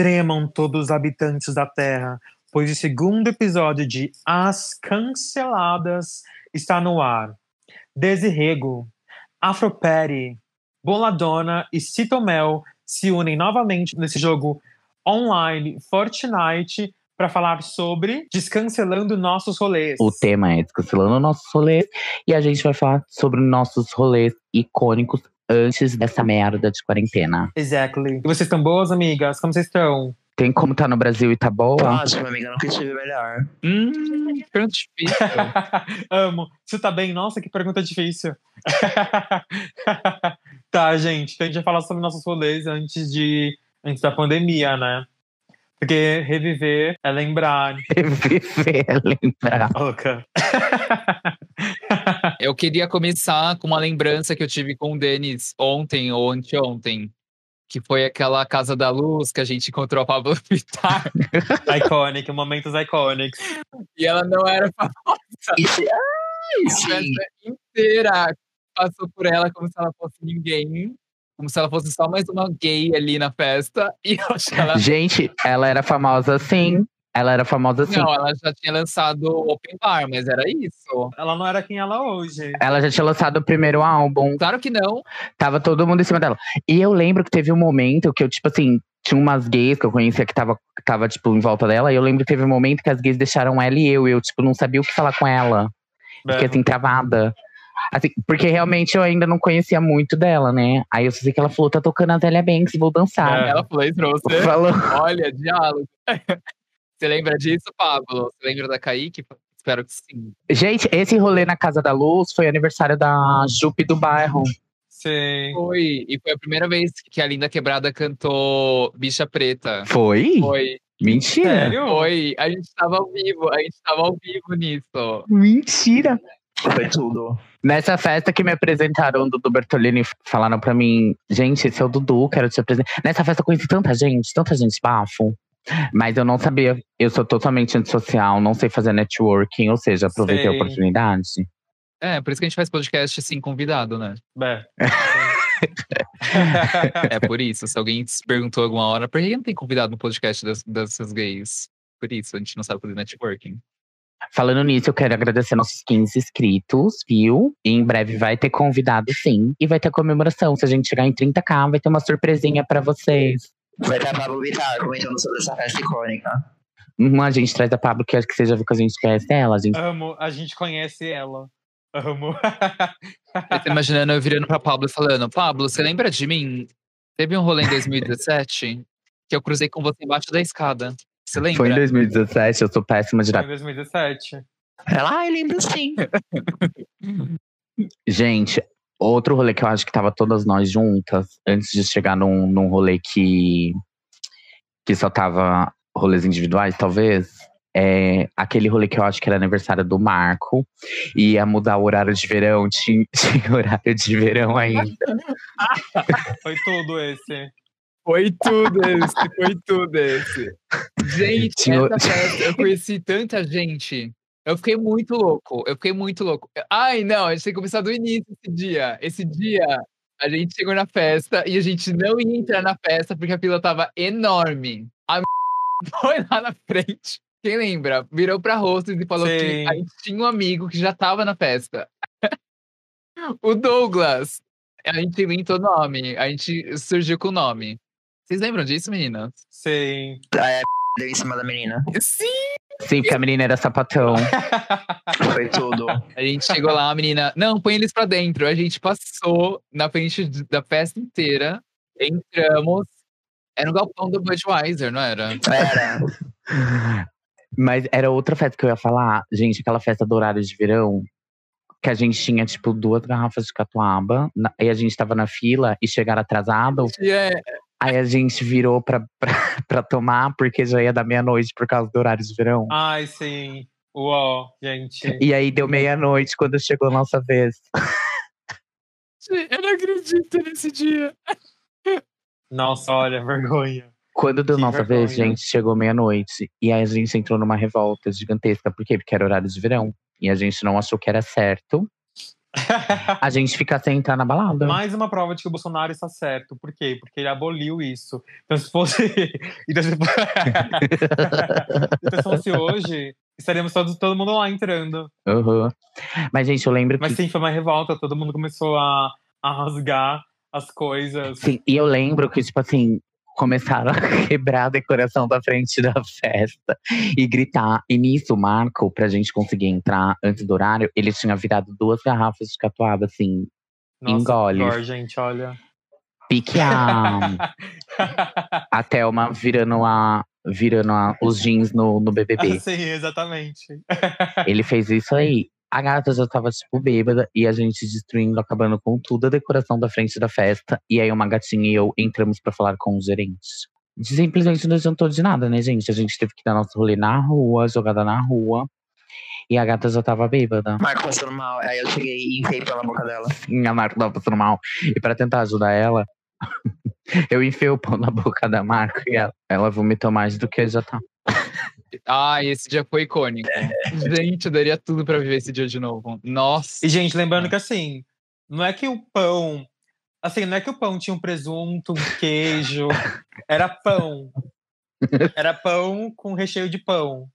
Tremam todos os habitantes da Terra, pois o segundo episódio de As Canceladas está no ar. Desirrego, Afroperi, Boladona e Citomel se unem novamente nesse jogo online Fortnite para falar sobre descancelando nossos rolês. O tema é descancelando nossos rolês e a gente vai falar sobre nossos rolês icônicos antes dessa merda de quarentena. Exactly. E vocês estão boas, amigas? Como vocês estão? Tem como tá no Brasil e tá boa? Ótimo, amiga, nunca estive melhor. Hum, que pergunta difícil. Amo. Você tá bem? Nossa, que pergunta difícil. tá, gente. Então a gente vai falar sobre nossos rolês antes de antes da pandemia, né? Porque reviver é lembrar. Reviver, é lembrar. Louca. Eu queria começar com uma lembrança que eu tive com o Denis ontem ou anteontem. Que foi aquela Casa da Luz que a gente encontrou a Pablo Vittar. Iconic, momentos iconics. e ela não era famosa. Isso, ai, A sim. festa inteira passou por ela como se ela fosse ninguém. Como se ela fosse só mais uma gay ali na festa. E eu acho que ela. Gente, ela era famosa assim. Ela era famosa assim. Não, ela já tinha lançado Open Bar, mas era isso. Ela não era quem ela hoje. Ela já tinha lançado o primeiro álbum. Claro que não. Tava todo mundo em cima dela. E eu lembro que teve um momento que eu, tipo assim, tinha umas gays que eu conhecia que tava, que tava tipo, em volta dela. E eu lembro que teve um momento que as gays deixaram ela e eu. E eu, tipo, não sabia o que falar com ela. Fiquei assim, travada. Assim, porque realmente eu ainda não conhecia muito dela, né? Aí eu sei que ela falou, tá tocando a Zélia Banks, vou dançar. É. Ela falou isso pra você. Falou. Olha, diálogo. Você lembra disso, Pablo? Você lembra da Kaique? Espero que sim. Gente, esse rolê na Casa da Luz foi aniversário da Jupe do bairro. Sim. Foi. E foi a primeira vez que a Linda Quebrada cantou Bicha Preta. Foi? Foi. Mentira. Sério? Foi. A gente tava ao vivo. A gente tava ao vivo nisso. Mentira. Foi tudo. Nessa festa que me apresentaram, o Dudu Bertolini falaram pra mim, gente, esse é o Dudu, quero te apresentar. Nessa festa eu conheci tanta gente, tanta gente bafo. Mas eu não sabia, eu sou totalmente antissocial, não sei fazer networking, ou seja, aproveitei a Sei. oportunidade. É, por isso que a gente faz podcast assim, convidado, né? É. É por isso. Se alguém se perguntou alguma hora, por que não tem convidado no podcast das, dessas gays? Por isso, a gente não sabe fazer networking. Falando nisso, eu quero agradecer nossos 15 inscritos, viu? E em breve vai ter convidado, sim. E vai ter comemoração. Se a gente chegar em 30k, vai ter uma surpresinha pra vocês. Vai estar a Pablo Vittar comentando sobre essa festa icônica. Uhum, a gente traz a Pablo, que acho que você já viu que a gente conhece ela. A gente Amo, a gente conhece ela. Amo. Eu tô imaginando eu virando pra Pablo e falando: Pablo, você lembra de mim? Teve um rolê em 2017 que eu cruzei com você embaixo da escada. Você lembra? Foi em 2017, eu sou péssima de Foi data. em 2017. Ela, ai, lembro sim. Gente, outro rolê que eu acho que tava todas nós juntas, antes de chegar num, num rolê que, que só tava rolês individuais, talvez. É aquele rolê que eu acho que era aniversário do Marco. E ia mudar o horário de verão, tinha, tinha horário de verão ainda. Foi tudo esse. Foi tudo esse, foi tudo esse. Gente, Tinha- essa festa, eu conheci tanta gente. Eu fiquei muito louco, eu fiquei muito louco. Ai, não, a gente tem que começar do início esse dia. Esse dia, a gente chegou na festa e a gente não ia entrar na festa porque a fila tava enorme. A foi lá na frente. Quem lembra? Virou pra Rostos e falou que Sim. a gente tinha um amigo que já tava na festa. o Douglas. A gente inventou o nome, a gente surgiu com o nome. Vocês lembram disso, meninas? Sim. Aí a deu em cima da menina. Sim! Sim, porque a menina era sapatão. Foi tudo. A gente chegou lá, a menina, não, põe eles pra dentro. A gente passou na frente da festa inteira, entramos. Era um galpão do Budweiser, não era? Era. Mas era outra festa que eu ia falar. Gente, aquela festa do horário de verão. Que a gente tinha, tipo, duas garrafas de catuaba. na- E a gente tava na fila e chegaram atrasado. E é, Aí a gente virou pra, pra, pra tomar, porque já ia dar meia-noite por causa do horário de verão. Ai, sim. Uau, gente. E aí deu meia-noite quando chegou a nossa vez. eu não acredito nesse dia. Nossa, olha, vergonha. Quando deu Que nossa vergonha. vez, gente, chegou meia-noite. E aí a gente entrou numa revolta gigantesca. Por quê? Porque era horário de verão. E a gente não achou que era certo A gente fica sem entrar na balada. Mais uma prova de que o Bolsonaro está certo. Por quê? Porque ele aboliu isso. Então, se fosse. então, se fosse... então, se fosse hoje, estaríamos todos, todo mundo lá entrando. Uhum. Mas, gente, eu lembro Mas que. sim, foi uma revolta. Todo mundo começou a, a rasgar as coisas. Sim, e eu lembro que, tipo assim, começaram a quebrar a decoração da frente da festa e gritar. E nisso, o Marco, pra gente conseguir entrar antes do horário, ele tinha virado duas garrafas de catuaba, assim, Nossa, engole. pior, gente, olha. pique a, a Thelma virando, a, virando a, os jeans no, no BBB. Sim, exatamente. Ele fez isso aí. A gata já tava, tipo, bêbada e a gente destruindo, acabando com tudo a decoração da frente da festa. E aí uma gatinha e eu entramos pra falar com os gerentes. Simplesmente não adiantou de nada, né, gente? A gente teve que dar nosso rolê na rua, jogada na rua. E a gata já tava bêbada. Marco passando mal. Aí eu cheguei e enfiei pela boca dela. Sim, a Marco tava passando mal. E pra tentar ajudar ela, eu enfiei o pão na boca da Marco e ela, ela vomitou mais do que já tá. Ah, esse dia foi icônico. Gente, eu daria tudo pra viver esse dia de novo. Nossa. E, gente, lembrando que assim, não é que o pão. Assim, não é que o pão tinha um presunto, um queijo. Era pão. Era pão com recheio de pão.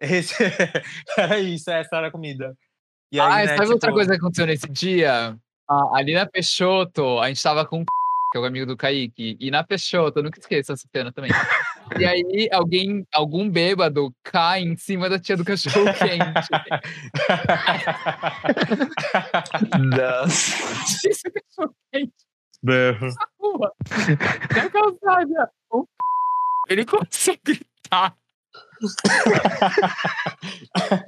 Esse- era isso, essa era a comida. Aí, Ah, né, sabe outra tipo, coisa que aconteceu nesse dia? Ah, ali na Peixoto, a gente tava com o que é o amigo do Kaique. E na Peixoto, eu nunca esqueço essa cena também. E aí, alguém, algum bêbado cai em cima da tia do cachorro quente. Nossa. Esse cachorro quente Berro. na rua. Na calçada. O Ele começou a gritar.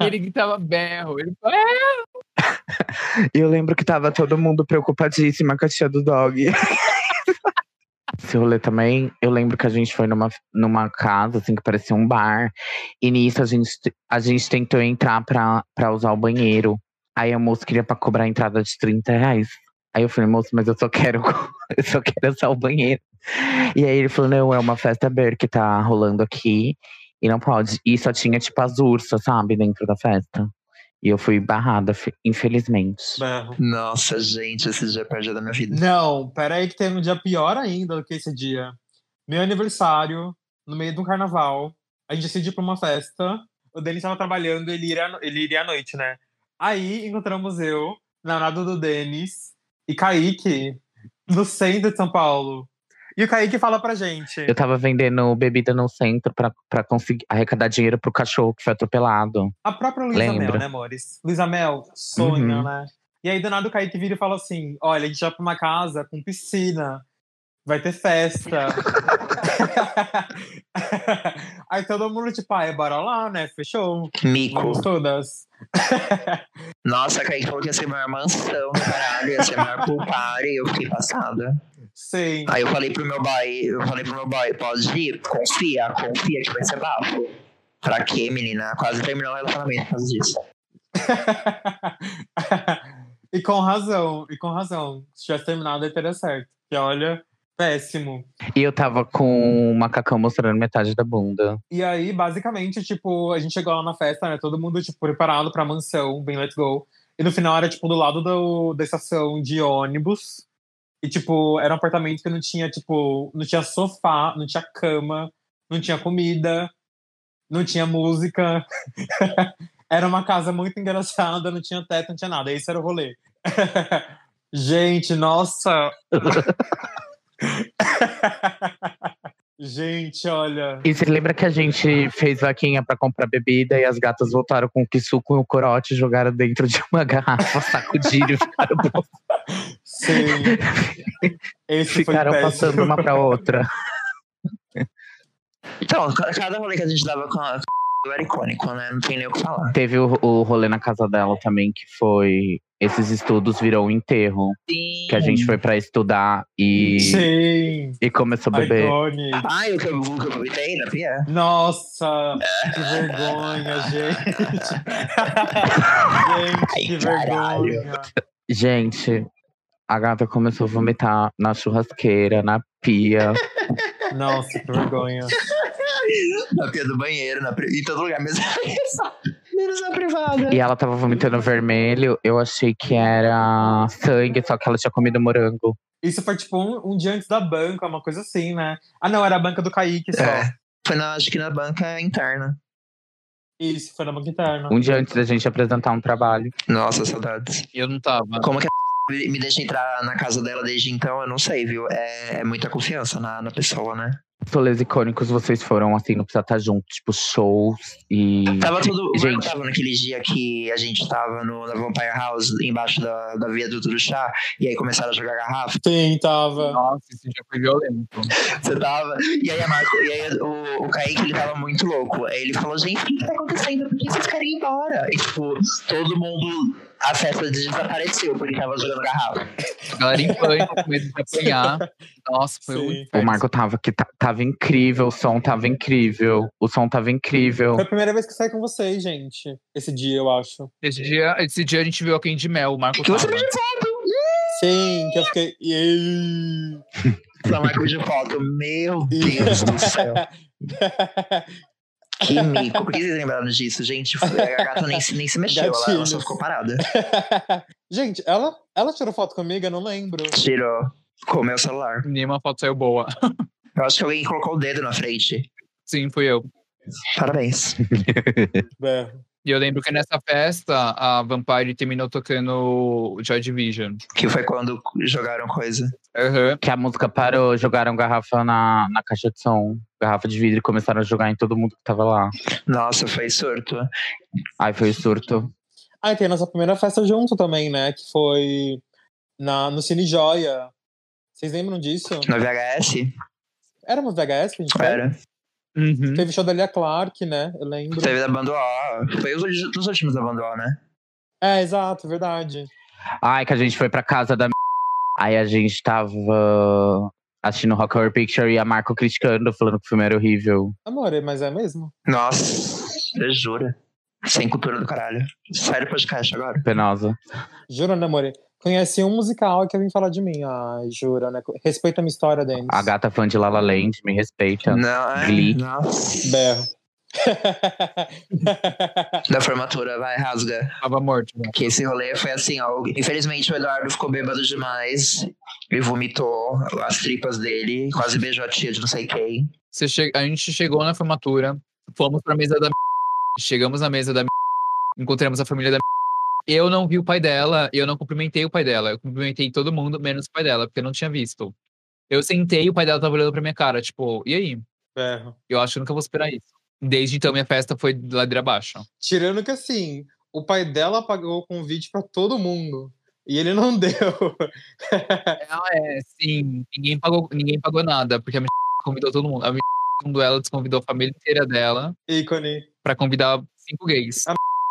ele gritava berro. Ele falou, é, E eu lembro que tava todo mundo preocupadíssima com a tia do dog. Esse rolê também, eu lembro que a gente foi numa, numa casa, assim, que parecia um bar. E nisso a gente, a gente tentou entrar pra, pra usar o banheiro. Aí a moça queria pra cobrar a entrada de 30 reais. Aí eu falei, moço, mas eu só quero, eu só quero usar o banheiro. E aí ele falou, não, é uma festa bear que tá rolando aqui. E não pode. E só tinha, tipo, as ursas, sabe, dentro da festa. E eu fui barrada, fe- infelizmente. Berro. Nossa, gente, esse dia perde da minha vida. Não, peraí que teve um dia pior ainda do que esse dia. Meu aniversário, no meio do carnaval, a gente decidiu pra uma festa. O Denis estava trabalhando, ele iria, ele iria à noite, né? Aí encontramos eu, namorado do Denis, e Kaique, no centro de São Paulo. E o Kaique fala pra gente. Eu tava vendendo bebida no centro pra, pra conseguir arrecadar dinheiro pro cachorro que foi atropelado. A própria Luísa Lembra. Mel, né, amores? Luísa Mel, sonha, Uhum. né? E aí, do nada, o Kaique vira e fala assim: Olha, a gente vai pra uma casa com piscina, vai ter festa. aí todo mundo, tipo, ah, é bora lá, né? Fechou. Mico. Vamos todas. Nossa, Kaique falou que ia ser a maior mansão caralho, ia ser a maior pool party. Eu fiquei passada. Sim. Aí eu falei pro meu boy, eu falei pro meu boy, pode ir? Confia, confia que vai ser bafo. Pra quê, menina? Quase terminou o relacionamento por causa disso. e com razão, e com razão. Se tivesse terminado, aí teria certo. Que olha, péssimo. E eu tava com um macacão mostrando metade da bunda. E aí, basicamente, tipo, a gente chegou lá na festa, né? Todo mundo, tipo, preparado pra mansão, bem let's go. E no final era, tipo, do lado do, da estação de ônibus. E, tipo, era um apartamento que não tinha, tipo, não tinha sofá, não tinha cama, não tinha comida, não tinha música. era uma casa muito engraçada, não tinha teto, não tinha nada. Esse era o rolê. gente, nossa! gente, olha. E você lembra que a gente fez vaquinha pra comprar bebida e as gatas voltaram com o kisuko e o corote jogaram dentro de uma garrafa, sacudiram e ficaram, Sim. Esse ficaram passando uma pra outra. Então, ca- cada rolê que a gente dava com a era icônico, né? Não tem nem o que falar. Teve o, o rolê na casa dela também, que foi. Esses estudos virou um enterro. Sim. Que a gente foi pra estudar e, Sim. e começou a beber. Iconic. Ai, o que eu, vomitei na pia? Nossa, que vergonha, gente. gente, que vergonha. Gente, a gata começou a vomitar na churrasqueira, na pia. Nossa, que vergonha. Na pia do banheiro, na, pri- em todo lugar mesmo. Menos na privada. E ela tava vomitando vermelho. Eu achei que era sangue, só que ela tinha comido morango. Isso foi tipo um, um dia antes da banca, uma coisa assim, né? Ah, não, era a banca do Kaique só. É. Foi na, acho que na banca interna. Isso, foi na banca interna. Um dia antes da gente apresentar um trabalho. Nossa, saudades. Eu não tava. Como que a me deixa entrar na casa dela desde então, eu não sei, viu? É, é muita confiança na, na pessoa, né? Rolês icônicos vocês foram assim, não precisa estar junto, tipo shows e. Tava tudo. Gente. Tava naquele dia que a gente tava no, na Vampire House, embaixo da, da viaduto do chá, e aí começaram a jogar garrafa. Sim, tava. Nossa, esse dia foi violento. Você tava. E aí, a Marco, e aí o, o Kaique ele tava muito louco. Aí ele falou, gente, o que, que tá acontecendo? Por que vocês querem ir embora? E tipo, todo mundo. A festa desapareceu porque tava jogando garrafa. A galera em pânico, com medo de apanhar. Nossa, foi Sim. muito. O Marco tava que ta- tava incrível, o som tava incrível, o som tava incrível. Foi a primeira vez que eu saí com vocês, gente. Esse dia, eu acho. Esse dia, esse dia a gente viu a de Mel, o Marco Que você tava. pediu foto! Sim, que eu fiquei. Só Marco de foto. Meu Deus do céu. Que mico. Por que vocês lembraram disso, gente? A gata nem, se- nem se mexeu, ela, ela só ficou parada. gente, ela, ela tirou foto comigo? Eu não lembro. Tirou com o meu celular. Nenhuma foto saiu boa. Eu acho que alguém colocou o dedo na frente. Sim, fui eu. Parabéns. Berro. E eu lembro que nessa festa, a Vampire terminou tocando Joy Division. Que foi quando jogaram coisa. Aham. Que a música parou, jogaram garrafa na, na caixa de som, garrafa de vidro e começaram a jogar em todo mundo que tava lá. Nossa, foi surto. Aí foi surto. Ah, e tem a nossa primeira festa junto também, né? Que foi na, no Cine Joia. Vocês lembram disso? No VHS? Era uma VHS que a gente fez? Era. Uhum. Teve show da Lia Clark, né? Eu lembro. Teve da banda O. Foi os, os últimos da banda O, né? É, exato, verdade. Ai, que a gente foi pra casa da. Aí a gente tava assistindo Rock Horror Picture e a Marco criticando, falando que o filme era horrível. Amor, mas é mesmo? Nossa, você jura? Sem cultura do caralho. Sai do podcast agora. Penosa. Jura, né, amor? Conheci um musical que vem falar de mim. Ai, jura, né? Respeita a minha história, Denis. A gata fã de Lala Land, me respeita. Não, é, Glee. Nossa. Berro. Da formatura, vai, rasga. Tava morto. né? Que esse rolê foi assim, ó. Infelizmente o Eduardo ficou bêbado demais. Ele vomitou as tripas dele, quase beijou a tia de não sei quem. Você che- A gente chegou na formatura, fomos pra mesa da chegamos na mesa da encontramos a família da eu não vi o pai dela, eu não cumprimentei o pai dela. Eu cumprimentei todo mundo, menos o pai dela, porque eu não tinha visto. Eu sentei e o pai dela tava olhando pra minha cara, tipo, e aí? Eu acho que nunca vou superar isso. Desde então, minha festa foi de ladeira abaixo. Tirando que assim, o pai dela pagou o convite pra todo mundo. E ele não deu. Ah, é, sim. Ninguém pagou, ninguém pagou nada, porque a minha convidou todo mundo. A minha segundo ela, desconvidou a família inteira dela Ícone. pra convidar cinco gays.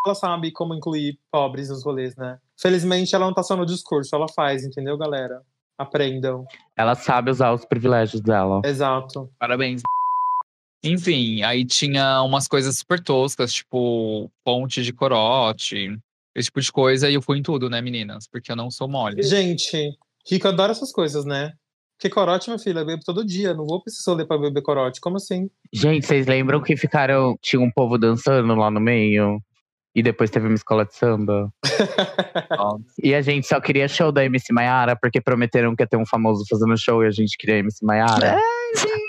Ela sabe como incluir pobres nos rolês, né? Felizmente ela não tá só no discurso, ela faz, entendeu, galera? Aprendam. Ela sabe usar os privilégios dela. Exato. Parabéns. Enfim, aí tinha umas coisas super toscas, tipo ponte de corote, esse tipo de coisa, e eu fui em tudo, né, meninas? Porque eu não sou mole. Gente, Rico adora essas coisas, né? Porque corote, minha filha, eu bebo todo dia. Não vou esse rolê pra beber corote. Como assim? Gente, vocês lembram que ficaram. Tinha um povo dançando lá no meio? E depois teve uma escola de samba. E a gente só queria show da MC Maiara, porque prometeram que ia ter um famoso fazendo show e a gente queria MC Maiara.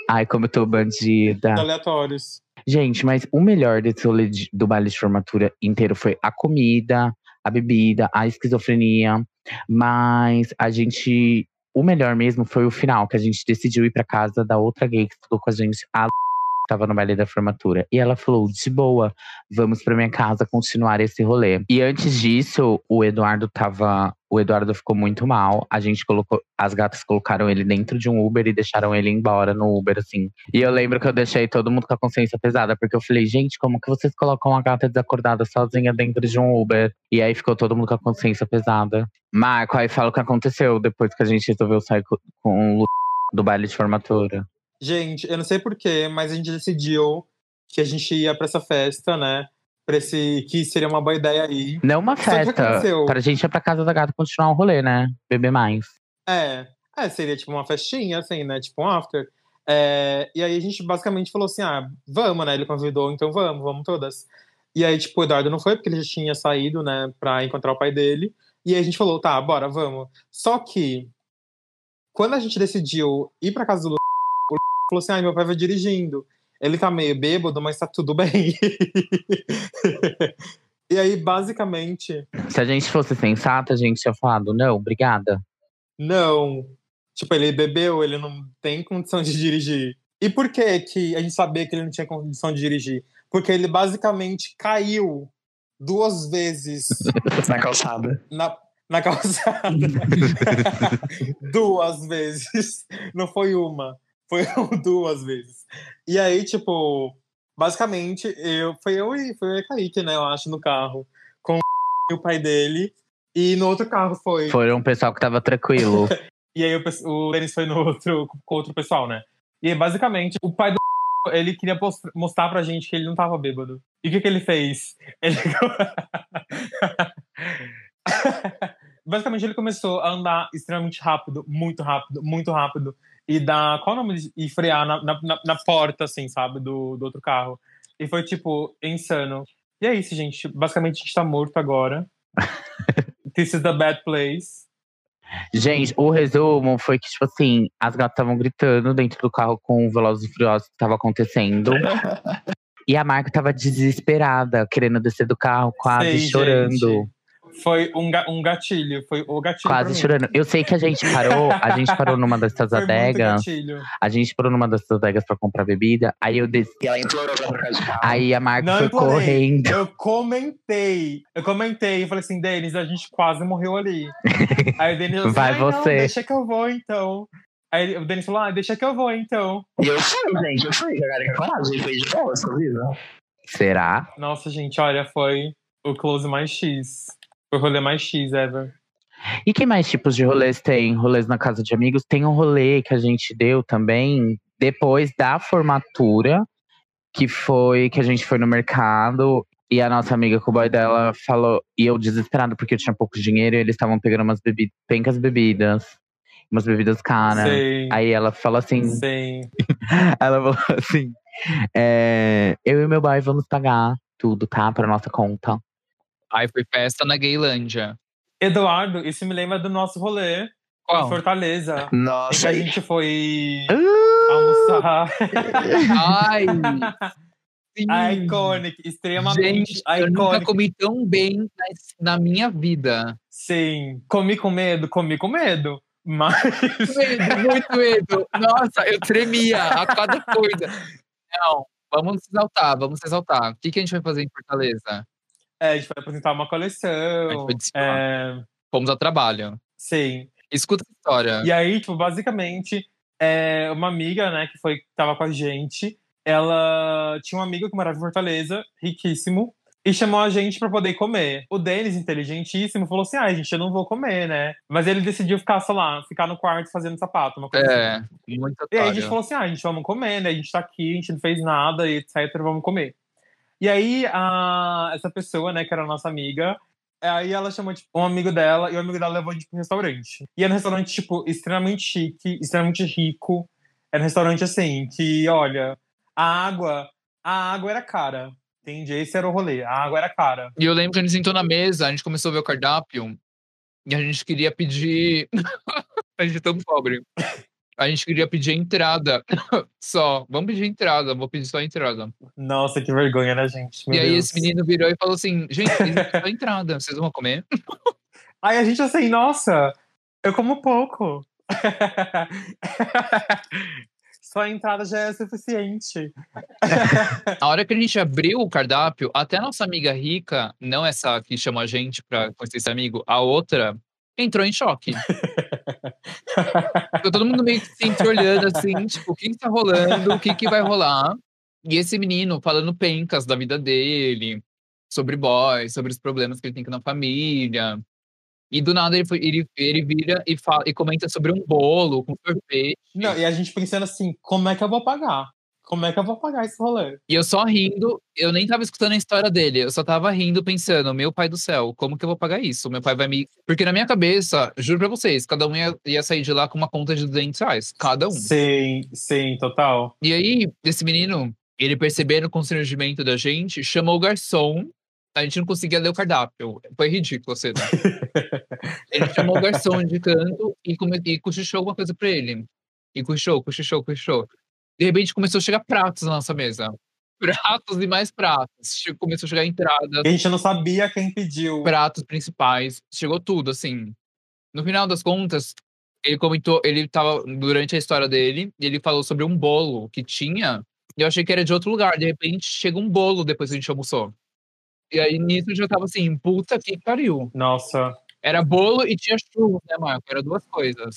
Ai, como eu tô bandida. Aleatórios. Gente, mas o melhor desse rolê de- do baile de formatura inteiro foi a comida, a bebida, a esquizofrenia. Mas a gente. O melhor mesmo foi o final, que a gente decidiu ir pra casa da outra gay que estudou com a gente, a tava no baile da formatura. E ela falou: de boa, vamos pra minha casa continuar esse rolê. E antes disso, o Eduardo tava. O Eduardo ficou muito mal. A gente colocou. As gatas colocaram ele dentro de um Uber e deixaram ele embora no Uber, assim. E eu lembro que eu deixei todo mundo com a consciência pesada, porque eu falei, gente, como que vocês colocam uma gata desacordada sozinha dentro de um Uber? E aí ficou todo mundo com a consciência pesada. Marco, aí fala o que aconteceu depois que a gente resolveu sair co- com o do baile de formatura. Gente, eu não sei porquê, mas a gente decidiu que a gente ia pra essa festa, né? Pra esse. que seria uma boa ideia aí. Não uma festa, pra gente ir pra casa da gata continuar o rolê, né? Beber mais. É. É, seria tipo uma festinha, assim, né? Tipo um after. É, e aí a gente basicamente falou assim: ah, vamos, né? Ele convidou, então vamos, vamos todas. E aí, tipo, o Eduardo não foi, porque ele já tinha saído, né, pra encontrar o pai dele. E aí a gente falou, tá, bora, vamos. Só que, quando a gente decidiu ir pra casa do Lu falou assim, ai, meu pai vai dirigindo. Ele tá meio bêbado, mas tá tudo bem. e aí, basicamente, Se a gente fosse sensata, a gente tinha falado, não, obrigada. não. Tipo, ele bebeu, ele não tem condição de dirigir. E por que que a gente sabia que ele não tinha condição de dirigir? Porque ele basicamente caiu duas vezes Na calçada. na, na calçada. duas vezes. Não foi uma. Foi duas vezes. E aí, tipo, basicamente, eu, foi eu e foi eu e Kaique, né? Eu acho, no carro. Com o pai dele. E no outro carro foi. Foi um pessoal que tava tranquilo. E aí o, o Denis foi no outro, com outro pessoal, né? E aí, basicamente, o pai do ele queria mostrar pra gente que ele não tava bêbado. E o que que ele fez? Ele... basicamente, ele começou a andar extremamente rápido, muito rápido, muito rápido. E dar... Qual o nome? de- E frear na, na, na- na porta, assim, sabe? Do, do outro carro. E foi, tipo, insano. E é isso, gente. Basicamente, a gente tá morto agora. This is the bad place. Gente, o resumo foi que, tipo assim, as gatas estavam gritando dentro do carro com o Velozes e Furiosos que tava acontecendo. e a Marco tava desesperada, querendo descer do carro, quase Sei, chorando. gente. Foi um, ga- um gatilho, foi o gatilho. Quase chorando. Eu sei que a gente parou, a gente parou numa dessas Foi muito adegas. gatilho. A gente parou numa dessas adegas pra comprar bebida. Aí eu desci. E ela implorou pra trocar de carro. Aí a Marco Não foi implorei. correndo. Eu comentei, eu comentei, eu falei assim, Denis, a gente quase morreu ali. Aí o Denis falou assim, Vai "Ai, não, você." deixa que eu vou então. Aí o Denis falou, ah, deixa que eu vou então. E eu fui, gente, eu fui. A galera coragem, foi de boa, você viu? Será? Nossa, gente, olha, foi o close mais X. Foi o rolê mais X ever. E que mais tipos de rolês tem? Rolês na casa de amigos? Tem um rolê que a gente deu também depois da formatura, que foi que a gente foi no mercado e a nossa amiga com o boy dela falou, e eu desesperado porque eu tinha pouco dinheiro e eles estavam pegando umas bebidas, pencas bebidas, umas bebidas caras. Aí ela falou assim, sei. ela falou assim, é, eu e meu boy vamos pagar tudo, tá? Pra nossa conta. Aí foi festa na Gaylândia. Eduardo, isso me lembra do nosso rolê em Qual? Fortaleza. Em Nossa, que a gente foi Uh! almoçar. Ai! sim. Iconic, extremamente Gente, eu nunca iconic. comi tão bem na, minha vida. Sim, comi com medo, comi com medo. Mas Medo, muito medo. Nossa, eu tremia a cada coisa. Não, vamos se exaltar, vamos exaltar. O que, que a gente vai fazer em Fortaleza? É, a gente vai apresentar uma A gente coleção. desfilar. É, Fomos ao trabalho. sim. Escuta essa história. E aí, tipo, basicamente, é, uma amiga, né, que foi, tava com a gente, ela tinha um amigo que morava em Fortaleza, riquíssimo, e chamou a gente pra poder comer. O Denis, inteligentíssimo, falou assim: ah, gente, eu não vou comer, né? Mas ele decidiu ficar, sei lá, ficar no quarto fazendo sapato, uma coisa É, assim. muito E aí a gente falou assim: ah, a gente vamos comer, né? A gente tá aqui, a gente não fez nada, e etc, vamos comer. E aí, a, essa pessoa, né, que era nossa amiga, aí ela chamou, tipo, um amigo dela, e o amigo dela levou a gente pro restaurante. E era um restaurante, tipo, extremamente chique, extremamente rico. Era um restaurante, assim, que, olha, a água, a água era cara, entende? Esse era o rolê, a água era cara. E eu lembro que a gente sentou na mesa, a gente começou a ver o cardápio e a gente queria pedir. a gente é tão pobre. A gente queria pedir entrada só. Vamos pedir entrada, vou pedir só entrada. Nossa, que vergonha, né, gente? Meu e aí Deus. esse menino virou e falou assim: gente, só entrada, vocês vão comer? Aí a gente assim, nossa, eu como pouco. Só a entrada já é suficiente. A hora que a gente abriu o cardápio, até a nossa amiga rica, não essa que chamou a gente pra conhecer esse amigo, a outra, entrou em choque. Ficou todo mundo meio que se olhando assim, tipo, o que, que tá rolando, o que, que vai rolar. E esse menino falando pencas da vida dele, sobre boys, sobre os problemas que ele tem na família. E do nada ele, foi, ele, ele vira e, fala, e comenta sobre um bolo com sorvete. Não, e a gente pensando assim, como é que eu vou pagar? Como é que eu vou pagar esse rolê? E eu só rindo, eu nem tava escutando a história dele, eu só tava rindo pensando, meu pai do céu, como que eu vou pagar isso? Meu pai vai me. Porque na minha cabeça, juro pra vocês, cada um ia, ia sair de lá com uma conta de 200 reais, cada um. Sim, sim, total. E aí, esse menino Ele percebendo o constrangimento da gente, chamou o garçom. A gente não conseguia ler o cardápio. Foi ridículo a cena. ele chamou o garçom de canto e, come, e cochichou alguma coisa pra ele. E cochichou, cochichou, cochichou. De repente começou a chegar pratos na nossa mesa. Pratos e mais pratos. Começou a chegar entradas, A gente não sabia quem pediu. pratos principais. Chegou tudo, assim. No final das contas, ele comentou, ele tava durante a história dele, e ele falou sobre um bolo que tinha, e eu achei que era de outro lugar. De repente chega um bolo depois que a gente almoçou. E aí nisso eu já tava assim, puta que pariu. Nossa. Era bolo e tinha churros, né, Marco? Era duas coisas.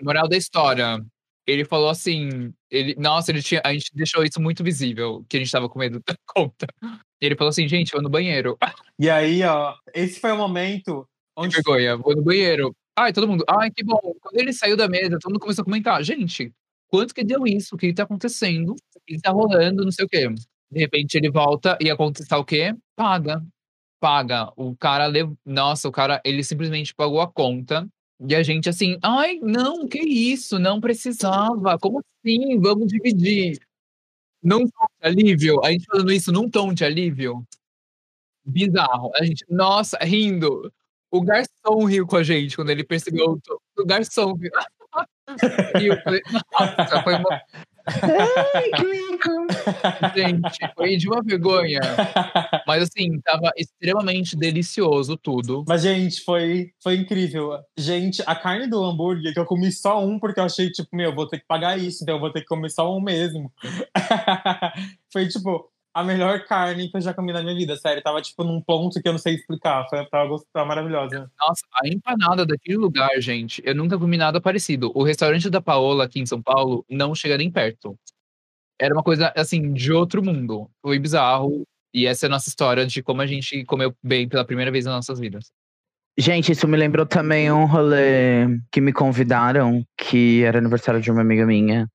Moral da história. Ele falou assim, ele, nossa, ele tinha, a gente deixou isso muito visível, que a gente tava com medo da conta. Ele falou assim, gente, vou no banheiro. E aí, ó, esse foi o momento Que onde vergonha, vou no banheiro. Ai, todo mundo, ai, que bom. Quando ele saiu da mesa, todo mundo começou a comentar, gente, quanto que deu isso? O que que tá acontecendo? O que que tá rolando? Não sei o quê. De repente ele volta e acontece o quê? Paga. Paga. O cara, lev... nossa, o cara, ele simplesmente pagou a conta. E a gente assim, ai, não, que isso? Não precisava. Como assim? Vamos dividir. Num tom de alívio. A gente falando isso num tom de alívio. Bizarro. A gente, nossa, rindo. O garçom riu com a gente quando ele percebeu. o O garçom riu. riu. Falei, Nossa, foi uma. Ai, que rico. Gente, foi de uma vergonha. Mas assim, tava extremamente delicioso tudo. Mas, gente, foi, foi incrível. Gente, a carne do hambúrguer, que eu comi só um, porque eu achei, tipo, meu, vou ter que pagar isso, então eu vou ter que comer só um mesmo. foi, tipo, a melhor carne que eu já comi na minha vida, sério. Tava, tipo, num ponto que eu não sei explicar. Foi, tava, tava maravilhosa. Nossa, a empanada daquele lugar, gente, eu nunca comi nada parecido. O restaurante da Paola aqui em São Paulo não chega nem perto. Era uma coisa, assim, de outro mundo. Foi bizarro. E essa é a nossa história de como a gente comeu bem pela primeira vez nas nossas vidas. Gente, isso me lembrou também um rolê que me convidaram, que era aniversário de uma amiga minha.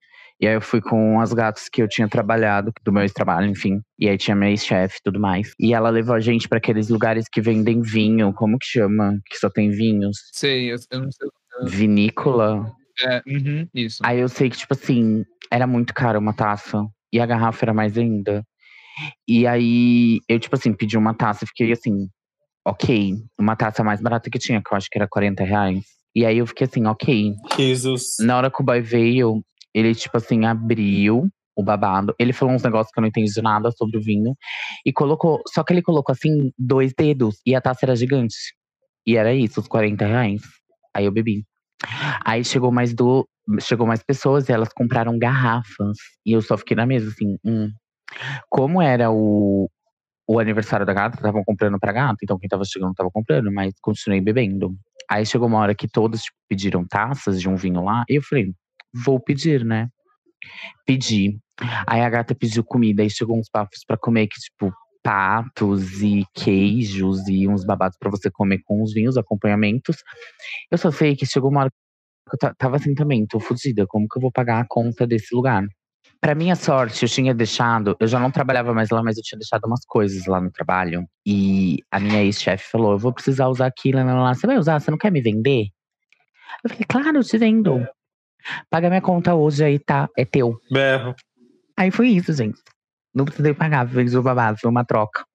E aí eu fui com as gatas que eu tinha trabalhado, do meu ex-trabalho, enfim. E aí tinha minha ex-chefe e tudo mais. E ela levou a gente pra aqueles lugares que vendem vinho, como que chama? Que só tem vinhos. Sei, eu, eu não sei. Vinícola. É, uhum, isso. Aí eu sei que, tipo assim, era muito caro uma taça. E a garrafa era mais ainda. E aí eu, tipo assim, pedi uma taça e fiquei assim, ok. Uma taça mais barata que tinha, que eu acho que era 40 reais. E aí eu fiquei assim, ok. Jesus. Na hora que o boy veio, ele, tipo assim, abriu o babado. Ele falou uns negócios que eu não entendi nada sobre o vinho. E colocou. Só que ele colocou assim, dois dedos. E a taça era gigante. E era isso, os 40 reais. Aí eu bebi. Aí chegou mais do. Chegou mais pessoas e elas compraram garrafas. E eu só fiquei na mesa, assim, hum. Como era o, o aniversário da gata, estavam comprando pra gata, então quem tava chegando tava comprando, mas continuei bebendo. Aí chegou uma hora que todos tipo, pediram taças de um vinho lá, e eu falei, vou pedir, né? Pedi. Aí a gata pediu comida, aí chegou uns papos pra comer, que tipo, patos e queijos e uns babados pra você comer com os vinhos, acompanhamentos. Eu só sei que chegou uma hora que eu ta- tava assim também, tô fodida, como que eu vou pagar a conta desse lugar? Pra minha sorte, eu tinha deixado, eu já não trabalhava mais lá, mas eu tinha deixado umas coisas lá no trabalho. E a minha ex-chefe falou: eu vou precisar usar aquilo, lá. você vai usar? Você não quer me vender? Eu falei, claro, eu te vendo. Paga minha conta hoje aí, tá? É teu. Berro. Aí foi isso, gente. Não precisei pagar, fez o babado, foi uma troca.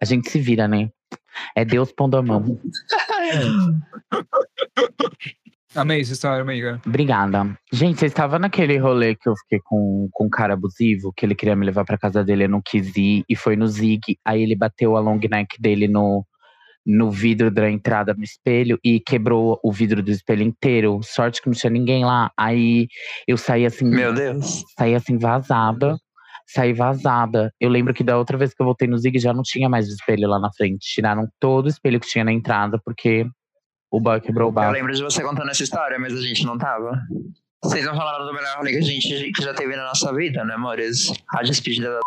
A gente se vira, né? É Deus pondo a mão. Amei essa história, amiga. Obrigada. Gente, você estava naquele rolê que eu fiquei com, com um cara abusivo, que ele queria me levar pra casa dele, eu não quis ir, e foi no Zig. Aí ele bateu a long neck dele no, no vidro da entrada no espelho e quebrou o vidro do espelho inteiro. Sorte que não tinha ninguém lá. Aí eu saí assim, Meu Deus. saí assim vazada. Saí vazada. Eu lembro que da outra vez que eu voltei no Zig já não tinha mais espelho lá na frente. Tiraram todo o espelho que tinha na entrada, porque o boy quebrou o Eu bar. lembro de você contando essa história, mas a gente não tava. Vocês não falaram do melhor rolê que a gente que já teve na nossa vida, né, amores? A despedida da.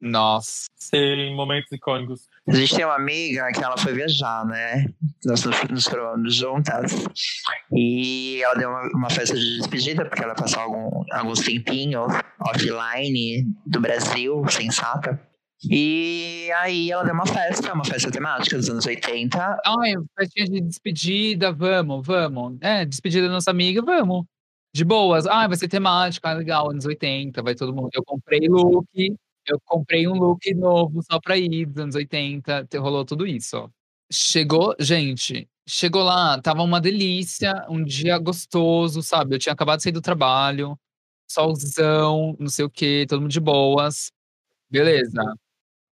Nossa. Sim, momentos icônicos. A gente tem uma amiga que ela foi viajar, né? Nós nos, coroamos juntas. E ela deu uma, uma festa de despedida, porque ela passou algum, alguns tempinhos offline do Brasil, sensata. E aí ela deu uma festa, uma festa temática dos anos 80. Ai, festinha de despedida, vamos, vamos. É, despedida da nossa amiga, vamos. de boas. Ah, vai ser temática, ah, legal, anos 80, vai todo mundo. Eu comprei look, eu comprei um look novo só pra ir dos anos 80, te- rolou tudo isso. ó. Chegou, gente, chegou lá, tava uma delícia, um dia gostoso, sabe? Eu tinha acabado de sair do trabalho, solzão, não sei o quê, todo mundo de boas. Beleza.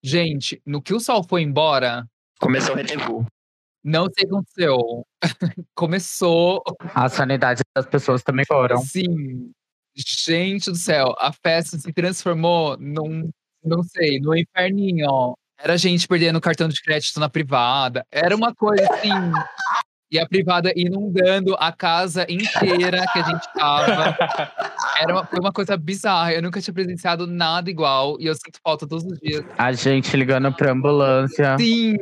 Gente, no que o sol foi embora, Começou o rendezvous. não sei o que aconteceu. Começou A sanidade das pessoas também foram. Sim. Gente do céu, a festa se transformou num, não sei, num inferninho. Era gente perdendo cartão de crédito na privada. Era uma coisa assim. E a privada inundando a casa inteira que a gente tava. Era uma, foi uma coisa bizarra. Eu nunca tinha presenciado nada igual. E eu sinto falta todos os dias. A gente ligando pra ambulância. Sim!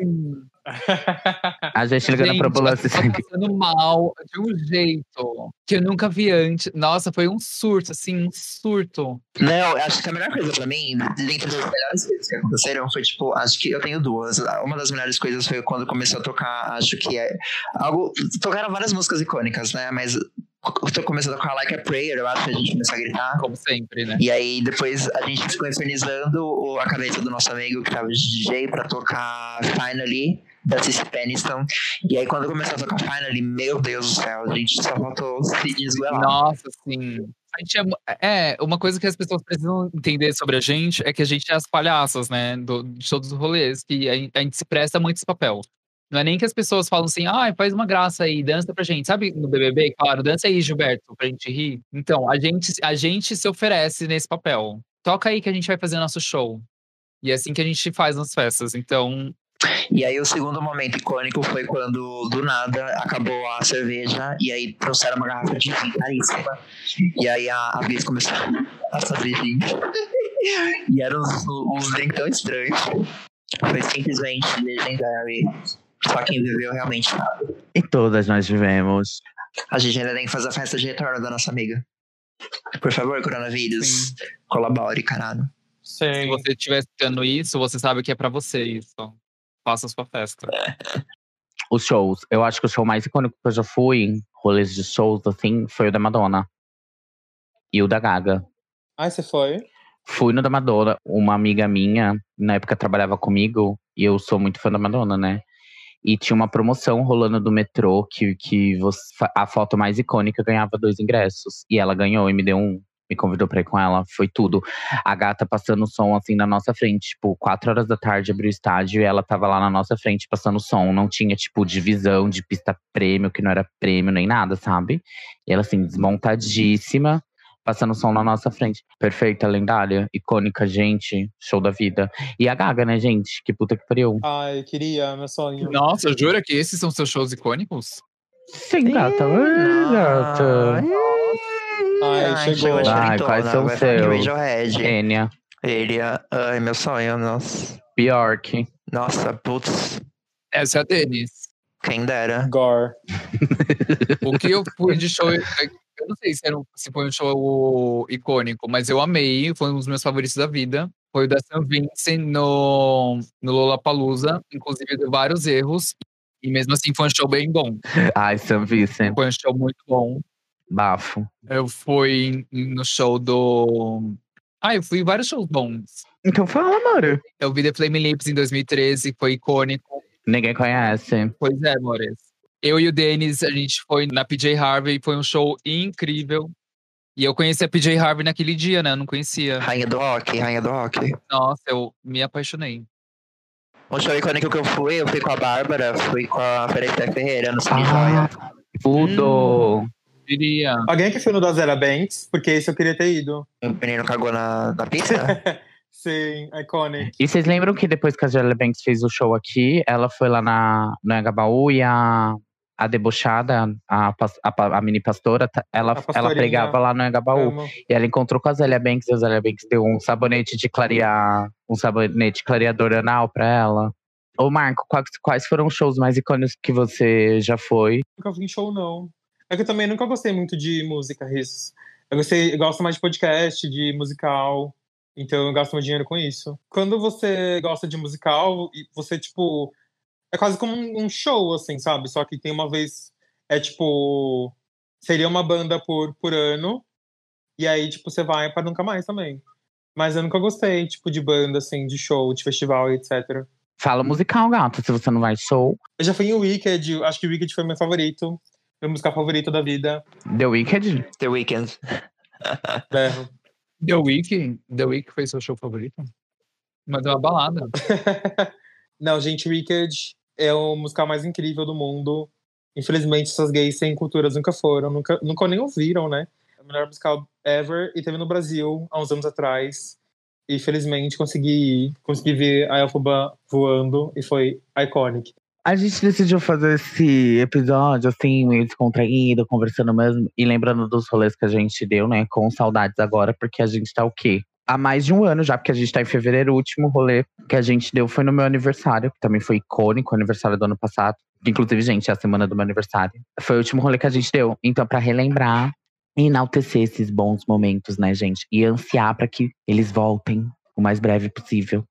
A gente ligando Gente, pra ambulância. as pessoas passando mal de um jeito que eu nunca vi antes. Nossa, foi um surto, assim, um surto. Não, acho que a melhor coisa pra mim, dentro das melhores coisas que aconteceram, foi tipo, acho que eu tenho duas. Uma das melhores coisas foi quando começou a tocar, acho que é algo. Tocaram várias músicas icônicas, né? Mas começou a tocar Like a Prayer, eu acho que a gente começou a gritar. Como sempre, né? E aí depois a gente ficou infernizando o- a cabeça do nosso amigo que tava de DJ pra tocar Finally, da Cici Peniston. E aí quando começou a tocar Finally, meu Deus do céu, a gente só faltou se desgoelar. Nossa, sim. A gente é, é, uma coisa que as pessoas precisam entender sobre a gente é que a gente é as palhaças, né? do- de todos os rolês, que a, a gente se presta muito esse papel. Não é nem que as pessoas falam assim, ah, faz uma graça aí, dança pra gente. Sabe no BBB, claro, dança aí, Gilberto, pra gente rir. Então, a gente, a gente se oferece nesse papel. Toca aí que a gente vai fazer nosso show. E é assim que a gente faz nas festas. Então, E aí o segundo momento icônico foi quando, do nada, acabou a cerveja e aí trouxeram uma garrafa de vinho caríssima. E aí a, a Bis começou a fazer vinho. E eram uns, uns drinks tão estranhos. Foi simplesmente legendary. Só quem viveu realmente sabe. E todas nós vivemos. A gente ainda tem que fazer a festa de retorno da nossa amiga. Por favor, coronavírus, colabore, caralho. se Sim. você estiver escutando isso, você sabe que é pra você isso. Faça a sua festa. Os shows. Eu acho que o show mais icônico que eu já fui, em rolês de shows, assim, foi o da Madonna. E o da Gaga. Ai, você foi? Fui no da Madonna. Uma amiga minha, na época trabalhava comigo, e eu sou muito fã da Madonna, né? E tinha uma promoção rolando do metrô que, que você, a foto mais icônica ganhava dois ingressos. E ela ganhou e me deu um. Me convidou pra ir com ela. Foi tudo. A gata passando som assim na nossa frente. Tipo, quatro horas da tarde abriu o estádio e ela tava lá na nossa frente passando som. Não tinha, tipo, divisão de pista prêmio, que não era prêmio nem nada, sabe? E ela, assim, desmontadíssima passando som na nossa frente. Perfeita, lendária, icônica, gente, show da vida. E a Gaga, né, gente? Que puta que pariu. Ai, queria, meu sonho. Nossa, jura que esses são seus shows icônicos? Sim, gata. Ai, gata. Ai, chegou. a Ai, quais são de seus? Enya, Ele, ai, meu sonho, nossa. Bjork. Nossa, putz, Essa é a Denis. quem dera. Gore. O que eu fui de show. Eu não sei se, era um- se foi um show icônico, mas eu amei. Foi um dos meus favoritos da vida. Foi o da Sam Vincent no, no Lollapalooza. Inclusive, deu vários erros. E mesmo assim, foi um show bem bom. Ai, Sam Vincent. Foi um show muito bom. Bafo. Eu fui no show do. Ah, eu fui em vários shows bons. Então fala, amor. Eu vi The Flaming Lips em 2013, foi icônico. Ninguém conhece. Pois é, Mores. Eu e o Denis, a gente foi na PJ Harvey, foi um show incrível. E eu conheci a PJ Harvey naquele dia, né? Eu não conhecia. Rainha do rock, rainha do rock. Nossa, eu me apaixonei. Um show icônico que eu fui, eu fui com a Bárbara, fui com a Felipe Ferreira no Cine Ah, Joia. tudo. Diria. Alguém que foi no da Zera Banks? Porque esse eu queria ter ido. O menino cagou na, na pista. Sim, iconic. E vocês lembram que depois que a Angela Banks fez o show aqui, ela foi lá na, no Engabaú e a, a debochada, a, a, a mini pastora, tá- ela, ela pregava lá no Engabaú. Amo. E ela encontrou com a Zélia Banks e a Zélia Banks deu um sabonete de clarear, um sabonete clareador anal pra ela. Ô, Marco, quais, quais foram os shows mais icônicos que você já foi? Nunca fui em show, não. É que eu também nunca gostei muito de música, Riz. Eu, gostei, eu gosto mais de podcast, de musical. Então eu gasto meu dinheiro com isso. Quando você gosta de musical, você, tipo. É quase como um show, assim, sabe? Só que tem uma vez. É tipo. seria uma banda por, por ano. E aí, tipo, você vai pra nunca mais também. Mas eu nunca gostei, tipo, de banda, assim, de show, de festival, etc. Fala musical, gato, se você não vai show. Eu já fui em Wicked, acho que Wicked foi meu favorito. Meu musical favorito da vida. The Wicked? The Weeknd. Berro. The Week? The Week foi seu show favorito? Mas é uma balada. Não, gente, Wicked é o musical mais incrível do mundo. Infelizmente, essas gays sem culturas nunca foram, nunca, nunca nem ouviram, né? É o melhor musical ever. E teve no Brasil, há uns anos atrás. E felizmente consegui, consegui ver a Elfaba voando e foi iconic. A gente decidiu fazer esse episódio, assim, meio descontraído, conversando mesmo. E lembrando dos rolês que a gente deu, né? Com saudades agora, porque a gente tá o quê? Há mais de um ano já, porque a gente tá em fevereiro. O último rolê que a gente deu foi no meu aniversário, que também foi icônico, o aniversário do ano passado. Inclusive, gente, é a semana do meu aniversário. Foi o último rolê que a gente deu. Então, pra relembrar e enaltecer esses bons momentos, né, gente? E ansiar para que eles voltem o mais breve possível.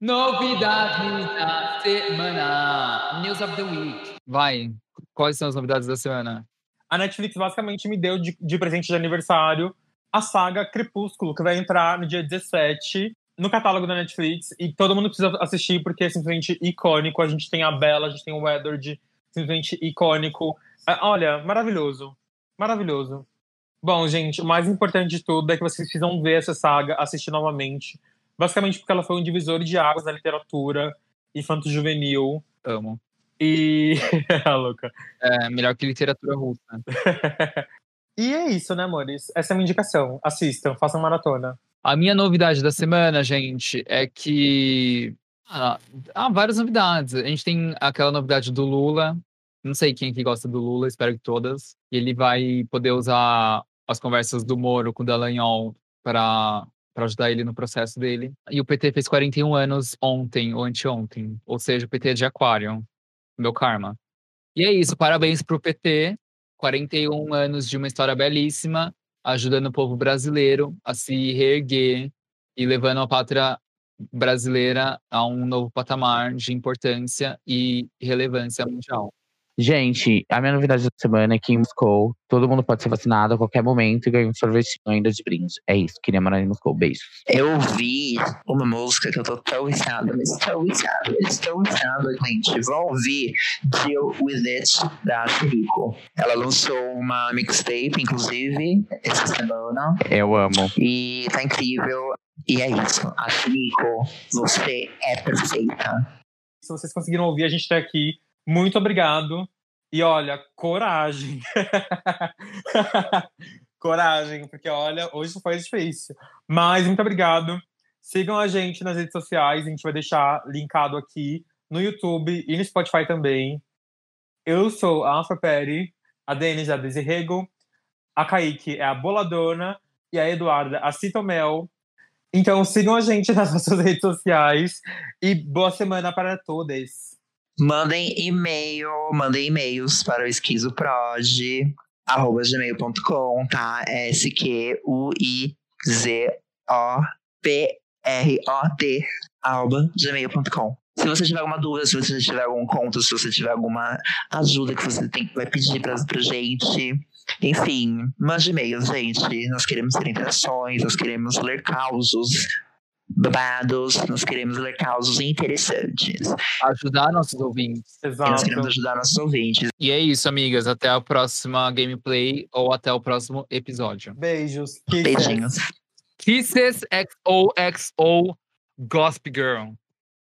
Novidades da semana. News of the Week. Vai. Quais são as novidades da semana? A Netflix basicamente me deu de, de presente de aniversário a saga Crepúsculo, que vai entrar no dia 17 no catálogo da Netflix. E todo mundo precisa assistir porque é simplesmente icônico. A gente tem a Bella, a gente tem o Edward, simplesmente icônico. É, olha, maravilhoso. Maravilhoso. Bom, gente, o mais importante de tudo é que vocês precisam ver essa saga, assistir novamente. Basicamente porque ela foi um divisor de águas na literatura infanto-juvenil. Amo. E. a louca. É, melhor que literatura russa. e é isso, né, amores? Essa é a minha indicação. Assistam, façam maratona. A minha novidade da semana, gente, é que. Ah, há várias novidades. A gente tem aquela novidade do Lula. Não sei quem que gosta do Lula, espero que todas. Ele vai poder usar as conversas do Moro com o Dallagnol para para ajudar ele no processo dele. E o PT fez 41 anos ontem ou anteontem, ou seja, o PT é de Aquário, meu karma. E é isso, parabéns pro PT, 41 anos de uma história belíssima, ajudando o povo brasileiro a se reerguer e levando a pátria brasileira a um novo patamar de importância e relevância mundial. Gente, a minha novidade da semana é que em Moscou, todo mundo pode ser vacinado a qualquer momento e ganhar um sorvetinho ainda de brinde. É isso, queria morar em Moscou. Beijos. Eu vi uma música que eu tô tão viciado, mas tão viciado, mas tão viciado, gente. Vão ouvir Deal With It, da Firico. Ela lançou uma mixtape, inclusive, essa semana. Eu amo. E tá incrível. E é isso. A você é perfeita. Se vocês conseguiram ouvir, a gente tá aqui muito obrigado. E olha, coragem. coragem, porque olha, hoje foi difícil. Mas muito obrigado. Sigam a gente nas redes sociais, a gente vai deixar linkado aqui no YouTube e no Spotify também. Eu sou a Alfa Peri, a Denis é a Desirrego, a Kaique é a Boladona e a Eduarda a Citomel. Então sigam a gente nas nossas redes sociais e boa semana para todos. Mandem e-mail, mandem e-mails para o esquizoprod, arroba gmail.com, tá? S-Q-U-I-Z-O-P-R-O-D, arroba gmail.com. Se você tiver alguma dúvida, se você tiver algum conto, se você tiver alguma ajuda que você tem, vai pedir pra, pra gente, enfim, mande e-mails, gente. Nós queremos ter interações, nós queremos ler causos babados, nós queremos ler causos interessantes. Ajudar nossos ouvintes. Exato. Nós queremos ajudar nossos ouvintes. E é isso, amigas. Até a próxima gameplay ou até o próximo episódio. Beijos. Kisses. Beijinhos. Kisses XOXO Gossip Girl.